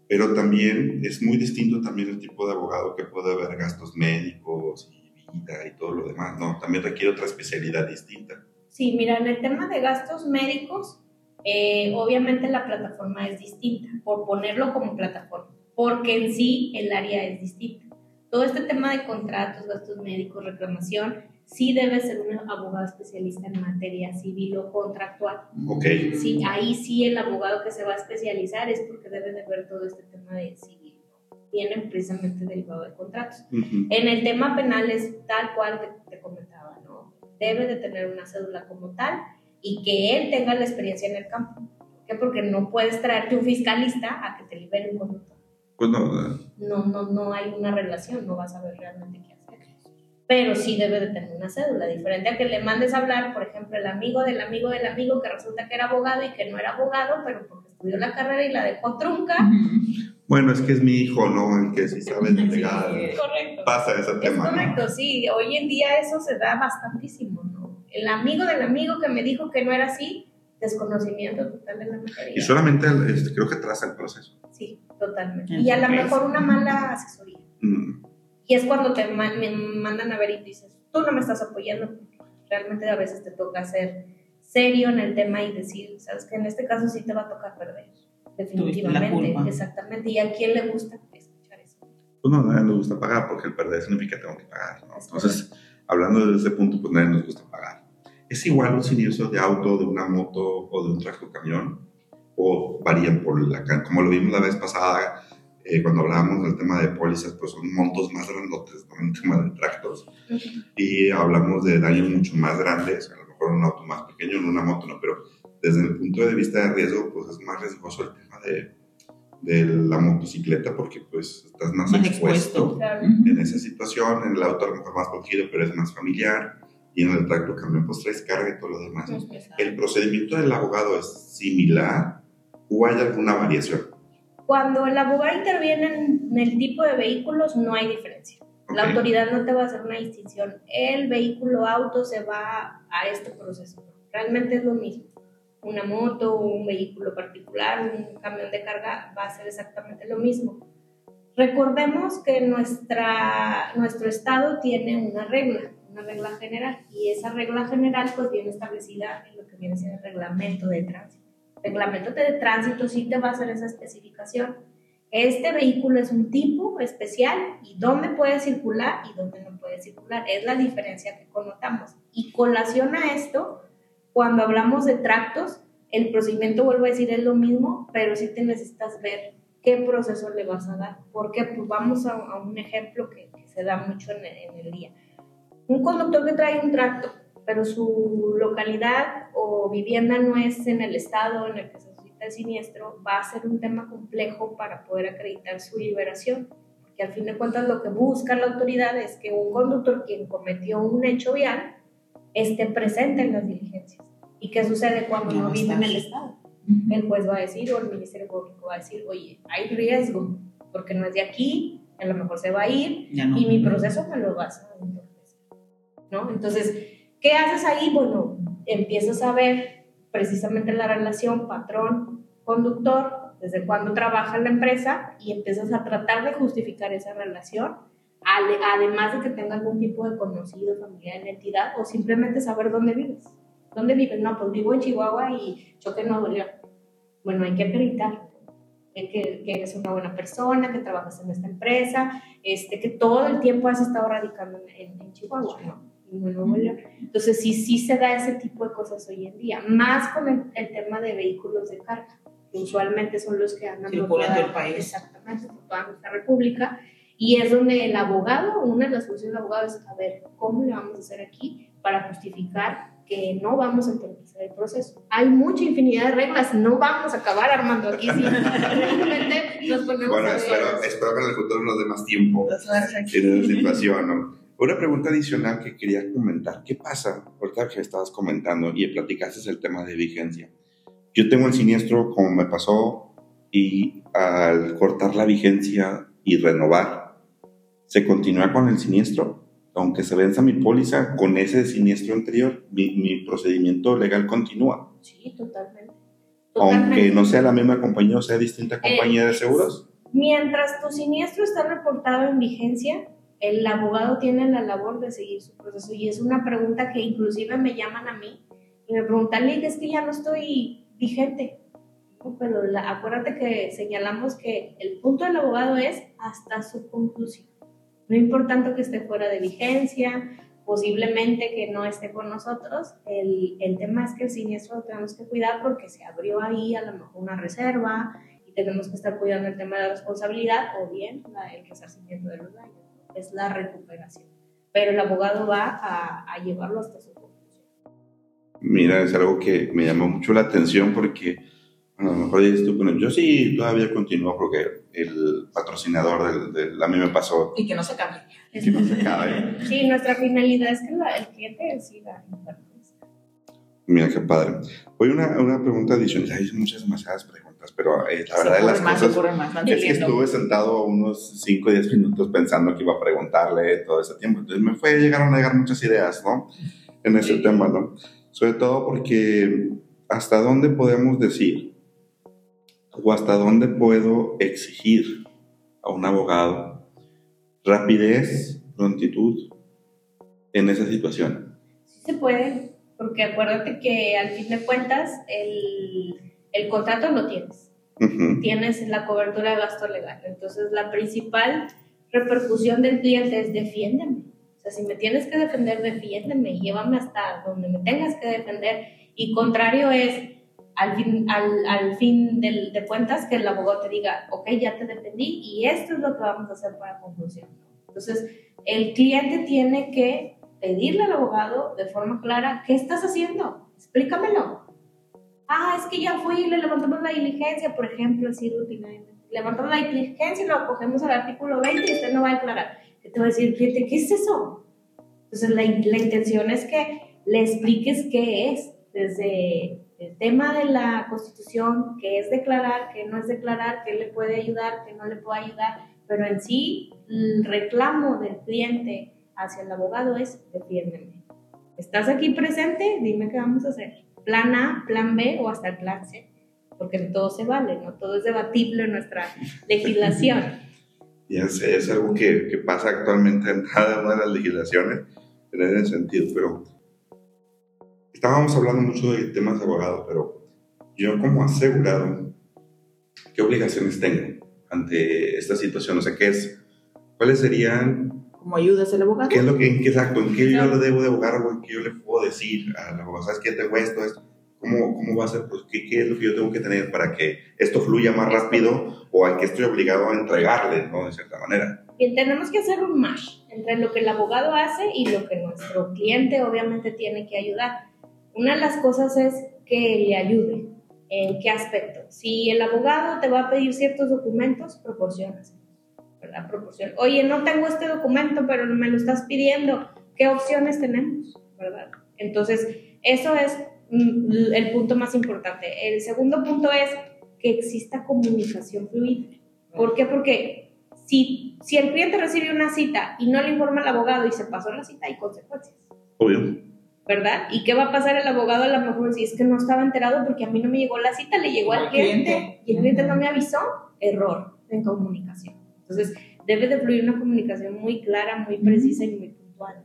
Pero también es muy distinto también el tipo de abogado que puede haber gastos médicos y vida y todo lo demás, ¿no? También requiere otra especialidad distinta. Sí, mira, en el tema de gastos médicos, eh, obviamente la plataforma es distinta, por ponerlo como plataforma, porque en sí el área es distinta. Todo este tema de contratos, gastos médicos, reclamación, sí debe ser un abogado especialista en materia civil o contractual. Ok. Sí, ahí sí el abogado que se va a especializar es porque debe de ver todo este tema de civil. Vienen precisamente derivado de contratos. En el tema penal es tal cual te, te comentaba, ¿no? Debe de tener una cédula como tal y que él tenga la experiencia en el campo. ¿Por qué? Porque no puedes traerte un fiscalista a que te libere un conductor. Pues no, no, no, no hay una relación, no vas a ver realmente qué hacer. Pero sí debe de tener una cédula, diferente a que le mandes a hablar, por ejemplo, el amigo del amigo del amigo que resulta que era abogado y que no era abogado, pero porque estudió la carrera y la dejó trunca. bueno, es que es mi hijo, ¿no? El que sí sabe de legal. Correcto. Pasa ese Es tema, ¿no? correcto, sí. Hoy en día eso se da bastantísimo, ¿no? El amigo del amigo que me dijo que no era así, desconocimiento total de la materia. Y solamente este, creo que traza el proceso. Sí, totalmente. Y a lo mejor una mala asesoría. Mm. Y es cuando te me mandan a ver y tú dices, tú no me estás apoyando, realmente a veces te toca ser serio en el tema y decir, sabes que en este caso sí te va a tocar perder, definitivamente, exactamente. ¿Y a quién le gusta escuchar eso? Pues no, a nadie nos gusta pagar porque el perder significa que tengo que pagar, ¿no? Entonces, hablando desde ese punto, pues nadie nos gusta pagar. ¿Es igual un siniestro de auto, de una moto o de un tractor camión? ¿O varían por la Como lo vimos la vez pasada, eh, cuando hablábamos del tema de pólizas, pues son montos más grandotes, ¿no? En tema de tractos. Y hablamos de daños mucho más grandes, a lo mejor en un auto más pequeño, en una moto, no, pero desde el punto de vista de riesgo, pues es más riesgoso el tema de, de la motocicleta porque pues estás más, Más expuesto, expuesto. Claro. en esa situación, en el auto a lo mejor más protegido, pero es más familiar, y en el tracto camión pues traes carga y todo lo demás. ¿El procedimiento del abogado es similar o hay alguna variación? Cuando el abogado interviene en el tipo de vehículos, no hay diferencia. La Ok. autoridad no te va a hacer una distinción. El vehículo auto se va a este proceso. Realmente es lo mismo. Una moto, un vehículo particular, un camión de carga va a ser exactamente lo mismo. Recordemos que nuestra, nuestro estado tiene una regla, una regla general, y esa regla general pues viene establecida en lo que viene siendo el reglamento de tránsito. El reglamento de tránsito sí te va a hacer esa especificación. Este vehículo es un tipo especial y dónde puede circular y dónde no puede circular. Es la diferencia que connotamos. Y colación a esto, cuando hablamos de tractos, el procedimiento, vuelvo a decir, es lo mismo, pero sí te necesitas ver qué proceso le vas a dar. Porque pues vamos a, a un ejemplo que, que se da mucho en en el día. Un conductor que trae un tracto, pero su localidad o vivienda no es en el estado en el que se suscita el siniestro, va a ser un tema complejo para poder acreditar su liberación. Porque al fin de cuentas lo que busca la autoridad es que un conductor quien cometió un hecho vial esté presente en las diligencias. ¿Y qué sucede cuando no no vive en el estado? El juez va a decir o el Ministerio Público va a decir, oye, hay riesgo porque no es de aquí, a lo mejor se va a ir no. y mi proceso me lo vas a ¿no? Entonces, ¿qué haces ahí? Bueno, empiezas a ver precisamente la relación patrón-conductor, desde cuándo trabaja en la empresa y empiezas a tratar de justificar esa relación, además de que tenga algún tipo de conocido, familiar en la entidad o simplemente saber dónde vives. ¿Dónde vives? No, pues vivo en Chihuahua y choque Nuevo León. Bueno, hay que acreditar que, que eres una buena persona, que trabajas en esta empresa, este, que todo el tiempo has estado radicando en Chihuahua, ¿no? Entonces, sí, sí se da ese tipo de cosas hoy en día, más con el, el tema de vehículos de carga, que usualmente son los que andan por Circulan toda- todo el país. Exactamente, por toda nuestra república. Y es donde el abogado, una de las funciones del abogado es, a ver, ¿cómo le vamos a hacer aquí para justificar que no vamos a entorpecer el proceso? Hay mucha infinidad de reglas, no vamos a acabar armando aquí. Realmente nos ponemos Bueno, a ver. espero, espero que en el futuro nos dé más tiempo en esa situación, ¿no? Una pregunta adicional que quería comentar. ¿Qué pasa? Ahorita que estabas comentando y platicaste el tema de vigencia. Yo tengo el siniestro como me pasó y al cortar la vigencia y renovar, se continúa con el siniestro. Aunque se venza mi póliza con ese siniestro anterior, mi, mi procedimiento legal continúa. Sí, totalmente. Aunque Totalmente. no sea la misma compañía o sea distinta Eh, compañía de seguros. Mientras tu siniestro está reportado en vigencia, el abogado tiene la labor de seguir su proceso y es una pregunta que inclusive me llaman a mí y me preguntan, Lick, es que ya no estoy vigente. Pero la- acuérdate que señalamos que el punto del abogado es hasta su conclusión. No importante que esté fuera de vigencia, posiblemente que no esté con nosotros, el, el tema es que el siniestro lo tenemos que cuidar porque se abrió ahí a lo mejor una reserva, y tenemos que estar cuidando el tema de la responsabilidad o bien el resarcimiento de los daños, es la recuperación. Pero el abogado va a, a llevarlo hasta su conclusión. Mira, es algo que me llamó mucho la atención porque A lo mejor dices tú, bueno, yo sí todavía continúo porque el patrocinador del, del- a mí me pasó Y que no se cambie. que no se acabe. Sí, nuestra finalidad es que la- el cliente siga. Mira qué padre. Hoy una, una pregunta adicional. Hay muchas, demasiadas preguntas, pero eh, la verdad de las más, cosas más. es que estuve sentado unos 5 o 10 minutos pensando que iba a preguntarle todo ese tiempo. Entonces me fue, llegaron a llegar muchas ideas, ¿no? En ese Sí. tema, ¿no? Sobre todo porque hasta dónde podemos decir o hasta dónde puedo exigir a un abogado rapidez, prontitud en esa situación. Sí se puede, porque acuérdate que al fin de cuentas el, el contrato lo tienes. Ujú. Tienes la cobertura de gasto legal. Entonces la principal repercusión del cliente es defiéndeme. O sea, si me tienes que defender, defiéndeme y llévame hasta donde me tengas que defender. Y contrario es, al fin, al, al fin del- de cuentas, que el abogado te diga, ok, ya te defendí y esto es lo que vamos a hacer para conclusión. Entonces, el cliente tiene que pedirle al abogado de forma clara, ¿qué estás haciendo? Explícamelo. Ah, es que ya fui le levantamos la diligencia, por ejemplo, así rutinariamente. Levantamos la diligencia y lo acogemos al artículo 20 y usted no va a declarar. ¿Qué te va a decir cliente? ¿Qué es eso? Entonces, la, la intención es que le expliques qué es, desde el tema de la constitución, qué es declarar, qué no es declarar, qué le puede ayudar, qué no le puede ayudar, pero en sí el reclamo del cliente hacia el abogado es defiéndeme. ¿Estás aquí presente? Dime qué vamos a hacer. Plan A, plan B o hasta el plan C, porque todo se vale, ¿no? Todo es debatible en nuestra legislación. Ya sé, es algo que, que pasa actualmente en cada una de las legislaciones en ese sentido, pero estábamos hablando mucho de temas de abogado, pero yo como asegurado, ¿qué obligaciones tengo ante esta situación? O sea, ¿qué es? ¿Cuáles serían? Como ayudas al abogado. ¿Qué es lo que, en qué exacto? ¿En qué yo le debo de abogar o en qué yo le puedo decir al abogado? ¿Sabes qué tengo esto, esto? ¿Cómo, ¿Cómo va a ser? Pues, ¿qué, ¿Qué es lo que yo tengo que tener para que esto fluya más rápido o al que estoy obligado a entregarle, ¿no? De cierta manera. Bien, tenemos que hacer un match entre lo que el abogado hace y lo que nuestro cliente obviamente tiene que ayudar. Una de las cosas es que le ayude. ¿En qué aspecto? Si el abogado te va a pedir ciertos documentos, proporcionas. ¿Verdad? Proporciona. Oye, no tengo este documento, pero me lo estás pidiendo. ¿Qué opciones tenemos? ¿verdad? Entonces, eso es mm, el punto más importante. El segundo punto es que exista comunicación fluida. ¿Por qué? Porque si, si el cliente recibe una cita y no le informa al abogado y se pasó la cita, hay consecuencias, Obvio. ¿verdad? ¿Y qué va a pasar el abogado a lo mejor si es que no estaba enterado porque a mí no me llegó la cita, le llegó al Al cliente, cliente. y el cliente no me avisó? Error en comunicación. Entonces, debe de fluir una comunicación muy clara, muy precisa y muy puntual.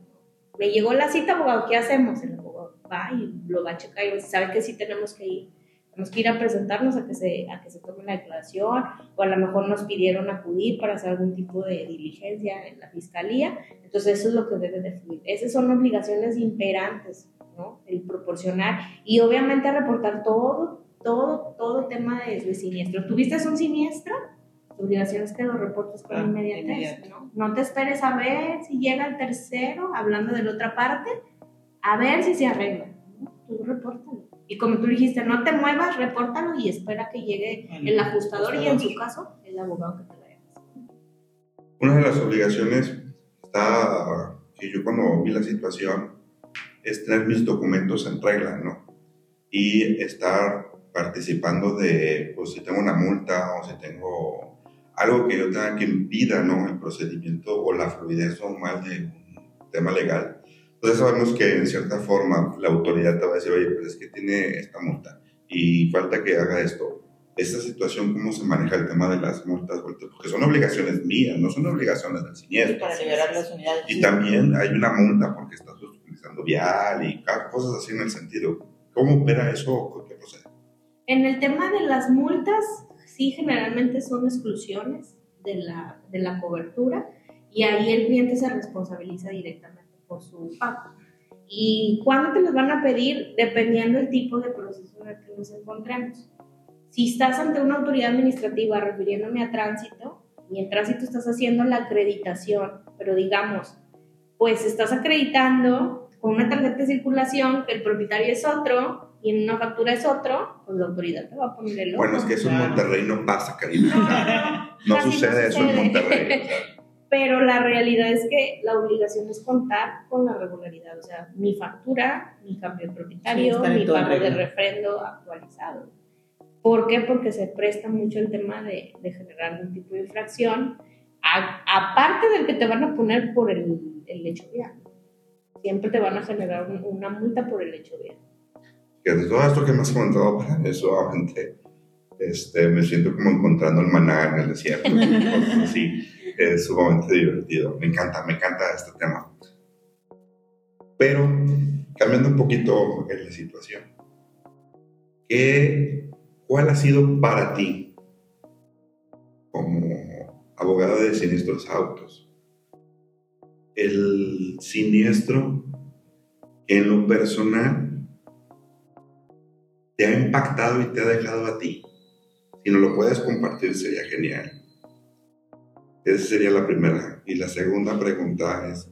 Me llegó la cita, abogado, ¿qué hacemos? El abogado va y lo va a checar y sabe que sí tenemos que ir. Tenemos que ir a presentarnos a que, se, a que se tome la declaración o a lo mejor nos pidieron acudir para hacer algún tipo de diligencia en la fiscalía. Entonces eso es lo que debe de fluir. Esas son obligaciones imperantes, ¿no? El proporcionar y obviamente reportar todo, todo, todo tema de, de siniestro. ¿Tuviste un siniestro? Tu obligación es que lo reportes con Ah, inmediatez, inmediato. ¿no? No te esperes a ver si llega el tercero, hablando de la otra parte, a ver si se arregla. ¿no? Tú repórtalo. Y como tú dijiste, no te muevas, repórtalo y espera que llegue El el ajustador y en su caso, el abogado que te lo haga. Una de las obligaciones está, que yo cuando vi la situación, es tener mis documentos en regla, ¿no? Y estar participando de, pues si tengo una multa o si tengo algo que yo tenga que impida, ¿no? El procedimiento o la fluidez normal de un tema legal. Entonces sabemos que en cierta forma la autoridad te va a decir, oye, pues es que tiene esta multa y falta que haga esto esta situación, cómo se maneja el tema de las multas, porque son obligaciones mías, no son obligaciones del Y siniestro. para liberar las unidades. Y también hay una multa porque estás utilizando vial y cosas así en el sentido. ¿Cómo opera eso o qué procede? En el tema de las multas, sí, generalmente son exclusiones de la, de la cobertura y ahí el cliente se responsabiliza directamente por su pago. ¿Y cuándo te los van a pedir? Dependiendo del tipo de proceso en el que nos encontremos. Si estás ante una autoridad administrativa, refiriéndome a tránsito, y en tránsito estás haciendo la acreditación, pero digamos, pues estás acreditando con una tarjeta de circulación que el propietario es otro, y en una factura es otro, pues la autoridad te va a poner el ojo. Bueno, es que eso en. Monterrey no pasa, Karina. No sucede eso en. Monterrey. o sea. Pero la realidad es que la obligación es contar con la regularidad, o sea, mi factura, mi cambio de propietario, mi pago de refrendo actualizado. ¿Por qué? Porque se presta mucho el tema de, de generar algún tipo de infracción, a- aparte del que te van a poner por el, el hecho vial. Siempre te van a generar un- una multa por el hecho vial. De todo esto que me has comentado, para eso, obviamente, este, me siento como encontrando el maná en el desierto. cosas así. Es sumamente divertido. Me encanta, me encanta este tema. Pero, cambiando un poquito la situación, ¿qué, ¿cuál ha sido para ti, como abogado de siniestros autos, el siniestro en lo personal te ha impactado y te ha dejado a ti? Si nos lo puedes compartir sería genial. Esa sería la primera. Y la segunda pregunta es,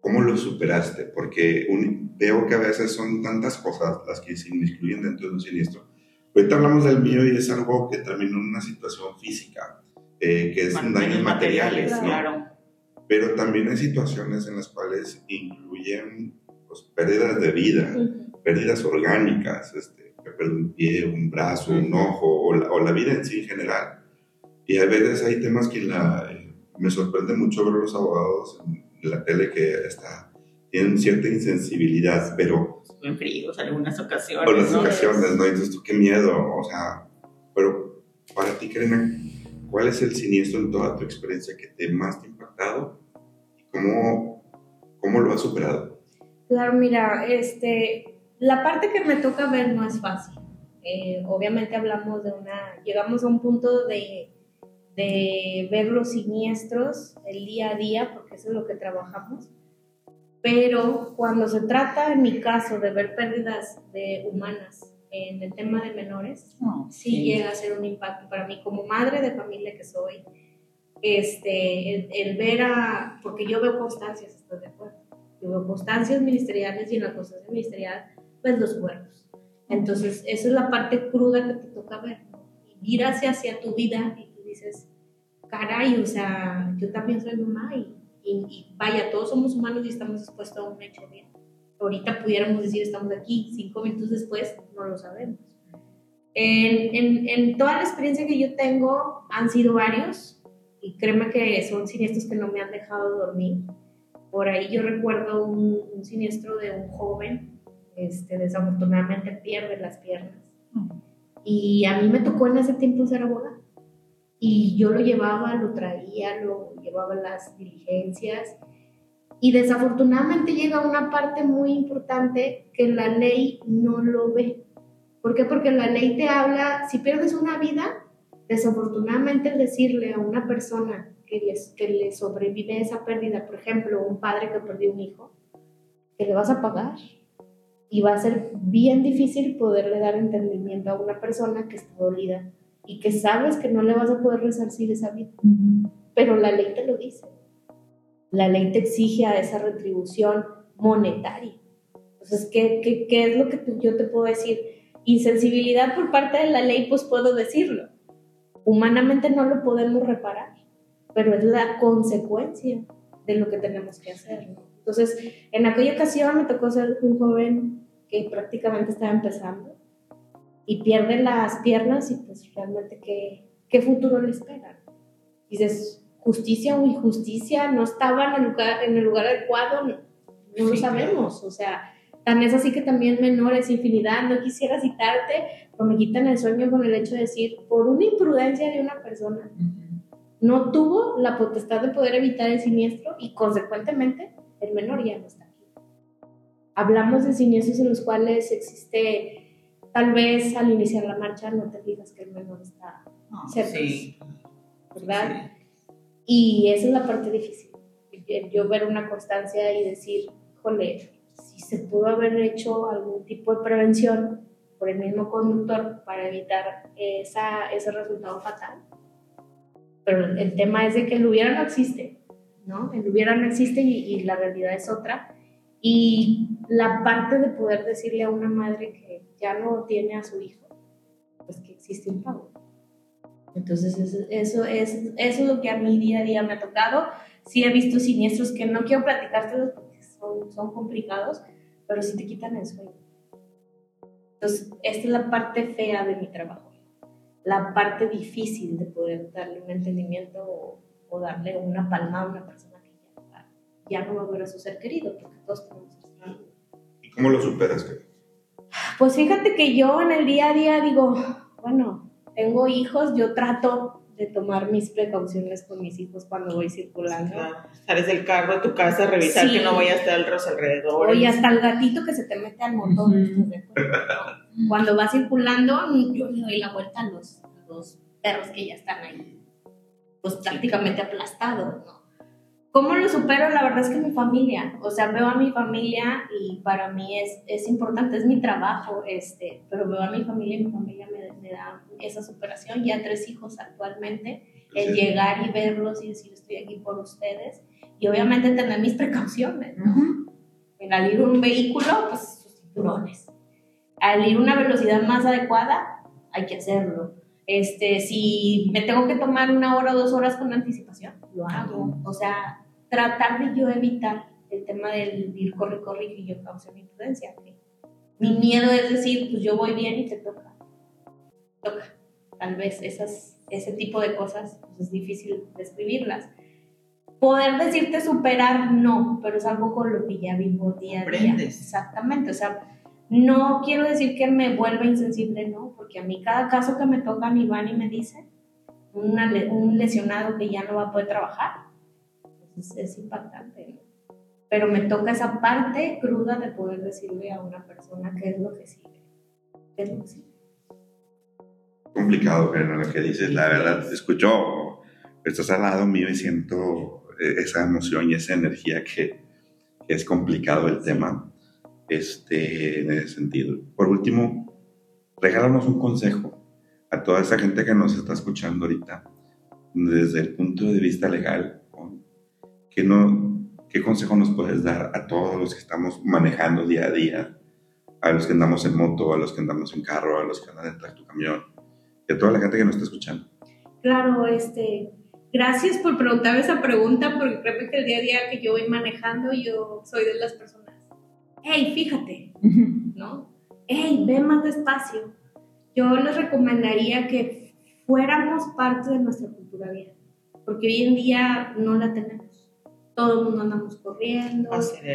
¿cómo lo superaste? Porque un- veo que a veces son tantas cosas las que se incluyen dentro de un siniestro. Ahorita hablamos del mío y es algo que terminó en una situación física, eh, que es Man- daños materiales, ¿no? claro. Pero también hay situaciones en las cuales incluyen pues, pérdidas de vida pérdidas orgánicas, este, que perdió un pie, un brazo, un ojo, o la, o la vida en sí en general. Y a veces hay temas que la, eh, me sorprende mucho ver los abogados en la tele que está, tienen cierta insensibilidad, pero En fríos algunas ocasiones. por las ¿no? ocasiones, ¿no? Y dices tú, qué miedo, o sea, pero para ti, Karina, ¿cuál es el siniestro en toda tu experiencia que te más te ha impactado? ¿Y cómo, cómo lo has superado? Claro, mira, este, la parte que me toca ver no es fácil. Eh, obviamente hablamos de una, llegamos a un punto de, de ver los siniestros el día a día, porque eso es lo que trabajamos. Pero cuando se trata, en mi caso, de ver pérdidas de humanas en el tema de menores, No, sí, llega a ser un impacto para mí como madre de familia que soy. Este, el, el ver a, porque yo veo constancias, ¿estás de acuerdo? Yo veo constancias ministeriales y en la constancia ministerial ves los cuerpos. Entonces, esa es la parte cruda que te toca ver. Y miras hacia tu vida y tú dices, caray, o sea, yo también soy mamá y, y, y vaya, todos somos humanos y estamos expuestos a un hecho bien. Ahorita pudiéramos decir, estamos aquí, cinco minutos después, no lo sabemos. En, en, en toda la experiencia que yo tengo, han sido varios, y créeme que son siniestros que no me han dejado dormir. Por ahí yo recuerdo un, un siniestro de un joven, este, desafortunadamente pierde las piernas. Y a mí me tocó en ese tiempo ser abogada. Y yo lo llevaba, lo traía, lo llevaba a las diligencias. Y desafortunadamente llega una parte muy importante que la ley no lo ve. ¿Por qué? Porque la ley te habla, si pierdes una vida, desafortunadamente el decirle a una persona que, les, que le sobrevive esa pérdida, por ejemplo, un padre que perdió un hijo, que le vas a pagar. Y va a ser bien difícil poderle dar entendimiento a una persona que está dolida y que sabes que no le vas a poder resarcir esa vida. Pero la ley te lo dice. La ley te exige a esa retribución monetaria. Entonces, ¿qué, qué, qué es lo que tú- yo te puedo decir? Insensibilidad por parte de la ley, pues puedo decirlo. Humanamente no lo podemos reparar, pero es la consecuencia de lo que tenemos que hacer. ¿no? Entonces, en aquella ocasión me tocó ser un joven que prácticamente estaba empezando y pierde las piernas y pues realmente qué, qué futuro le espera. Dices, justicia o injusticia, no estaba en el lugar, en el lugar adecuado, no, no lo Sí, sabemos. O sea, tan es así que también menores, infinidad, no quisiera citarte, pero me quitan el sueño con el hecho de decir, por una imprudencia de una persona, no tuvo la potestad de poder evitar el siniestro y consecuentemente el menor ya no está aquí. Hablamos de siniestros en los cuales existe, tal vez al iniciar la marcha no te digas que el menor está, No, Cerca. sí. ¿verdad? Y esa es la parte difícil. Yo ver una constancia y decir, jole, si se pudo haber hecho algún tipo de prevención por el mismo conductor para evitar esa, ese resultado fatal. Pero el tema es de que el hubiera no existe, ¿no? El hubiera no existe y, la realidad es otra. Y la parte de poder decirle a una madre que ya no tiene a su hijo, pues que existe un pago. Entonces, eso, es, eso es lo que a mí día a día me ha tocado. Sí he visto siniestros que no quiero platicártelos porque son, son complicados, pero sí te quitan el sueño. Entonces, esta es la parte fea de mi trabajo, la parte difícil de poder darle un entendimiento o, darle una palma a una persona que ya, ya no va a ver a su ser querido, porque todos tenemos ser querido. ¿Y cómo lo superas? Pues fíjate que yo en el día a día digo, bueno, tengo hijos, yo trato de tomar mis precauciones con mis hijos cuando voy circulando. Claro, Sales del carro a tu casa a revisar Sí. que no vaya a estar a los alrededores. Oye, hasta el gatito que se te mete al. No. Cuando va circulando, yo le doy la vuelta a los, a los perros que ya están ahí, pues prácticamente aplastados, ¿no? ¿Cómo lo supero? La verdad es que mi familia, o sea, veo a mi familia y para mí es, es importante, es mi trabajo, este, pero veo a mi familia y mi familia me, me da esa superación, ya tres hijos actualmente, el Sí. llegar y verlos y decir estoy aquí por ustedes y obviamente tener mis precauciones, ¿no? Ujú. En al ir un vehículo, pues sus cinturones. Al ir a una velocidad más adecuada, hay que hacerlo. Este, si me tengo que tomar una hora o dos horas con anticipación, lo hago. O sea, tratar de yo evitar el tema del ir corre, corre y yo cause mi imprudencia. Mi miedo es decir, pues yo voy bien y te toca. Toca. Tal vez esas, ese tipo de cosas pues, es difícil describirlas. Poder decirte superar, no, pero es algo con lo que ya vivo día a día. Aprendes. Exactamente, o sea, no quiero decir que me vuelva insensible, no, porque a mí cada caso que me toca mi van y me dice, una un lesionado que ya no va a poder trabajar, pues es, es impactante, ¿no? Pero me toca esa parte cruda de poder decirle a una persona qué es lo que sigue. ¿Qué es lo que sigue? complicado, Karen, lo que dices. La verdad, escucho, estás al lado mío y siento eh, esa emoción y esa energía que, que es complicado el tema este, en ese sentido. Por último, regálanos un consejo a toda esa gente que nos está escuchando ahorita desde el punto de vista legal. ¿Qué, no, ¿Qué consejo nos puedes dar a todos los que estamos manejando día a día? A los que andamos en moto, a los que andamos en carro, a los que andan en tu camión y a toda la gente que nos está escuchando. Claro, este, gracias por preguntarme esa pregunta, porque creo que el día a día que yo voy manejando, yo soy de las personas. Hey, fíjate, ¿no? Hey, ve más despacio. Yo les recomendaría que fuéramos parte de nuestra cultura vial, porque hoy en día no la tenemos. Todo el mundo andamos corriendo,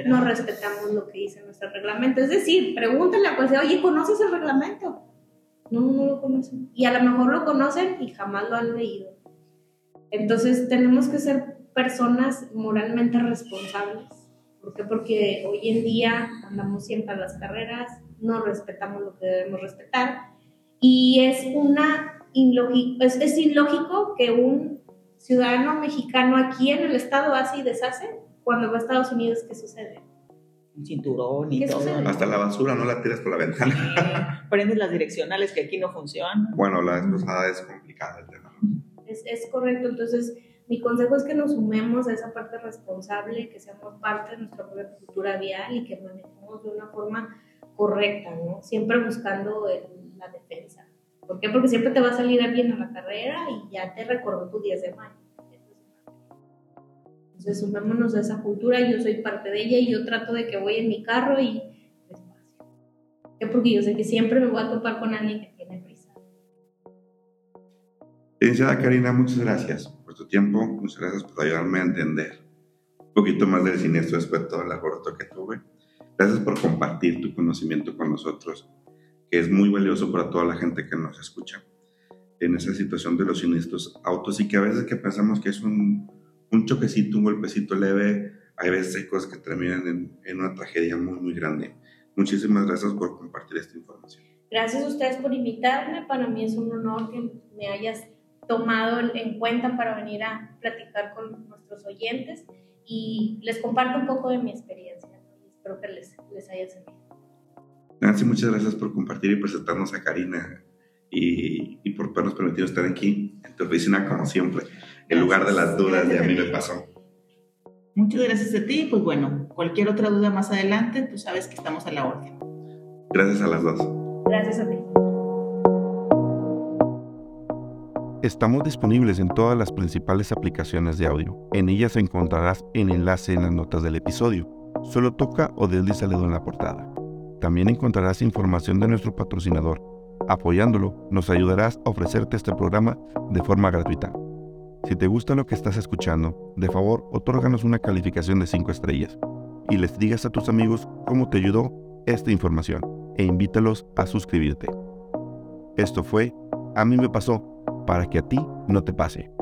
no respetamos lo que dice nuestro reglamento. Es decir, pregúntale a cualquiera, oye, ¿conoces el reglamento? No, no lo conocen. Y a lo mejor lo conocen y jamás lo han leído. Entonces tenemos que ser personas moralmente responsables. ¿Por qué? Porque hoy en día andamos siempre a las carreras, no respetamos lo que debemos respetar y es una ilógico, es, es ilógico que un ciudadano mexicano aquí en el estado hace y deshace cuando va a Estados Unidos, ¿qué sucede? Un cinturón y ¿Qué todo. sucede? Hasta la basura no la tiras por la ventana. Sí. Prendes las direccionales que aquí no funcionan. Bueno, la vez pasada es complicado el tema. Es, es correcto, entonces mi consejo es que nos sumemos a esa parte responsable, que seamos parte de nuestra propia cultura vial y que manejemos de una forma correcta, ¿no? Siempre buscando el- la defensa. ¿Por qué? Porque siempre te va a salir alguien a la carrera y ya te recordó tu 10 de mayo. Entonces sumémonos a esa cultura, yo soy parte de ella y yo trato de que voy en mi carro y despacio. ¿Por qué? Porque yo sé que siempre me voy a topar con alguien que tiene prisa. Licenciada Karina, muchas gracias tu tiempo, muchas gracias por ayudarme a entender un poquito más del siniestro después de todo el alboroto que tuve. Gracias por compartir tu conocimiento con nosotros, que es muy valioso para toda la gente que nos escucha en esa situación de los siniestros autos y que a veces que pensamos que es un, un choquecito, un golpecito leve, hay veces hay cosas que terminan en, en una tragedia muy, muy grande. Muchísimas gracias por compartir esta información. Gracias a ustedes por invitarme. Para mí es un honor que me hayas tomado en cuenta para venir a platicar con nuestros oyentes y les comparto un poco de mi experiencia. espero que les, les haya servido. Nancy, muchas gracias por compartir y presentarnos a Karina y, y por habernos permitido estar aquí en tu oficina, como siempre, en lugar de las dudas de a mí me pasó. Muchas gracias a ti. Pues bueno, cualquier otra duda más adelante, tú sabes que estamos a la orden. Gracias a las dos. Gracias a ti. Estamos disponibles en todas las principales aplicaciones de audio. En ellas encontrarás el enlace en las notas del episodio. Solo toca o desliza el en la portada. También encontrarás información de nuestro patrocinador. Apoyándolo, nos ayudarás a ofrecerte este programa de forma gratuita. Si te gusta lo que estás escuchando, de favor, otórganos una calificación de 5 estrellas y les digas a tus amigos cómo te ayudó esta información e invítalos a suscribirte. Esto fue A mí me pasó, para que a ti no te pase.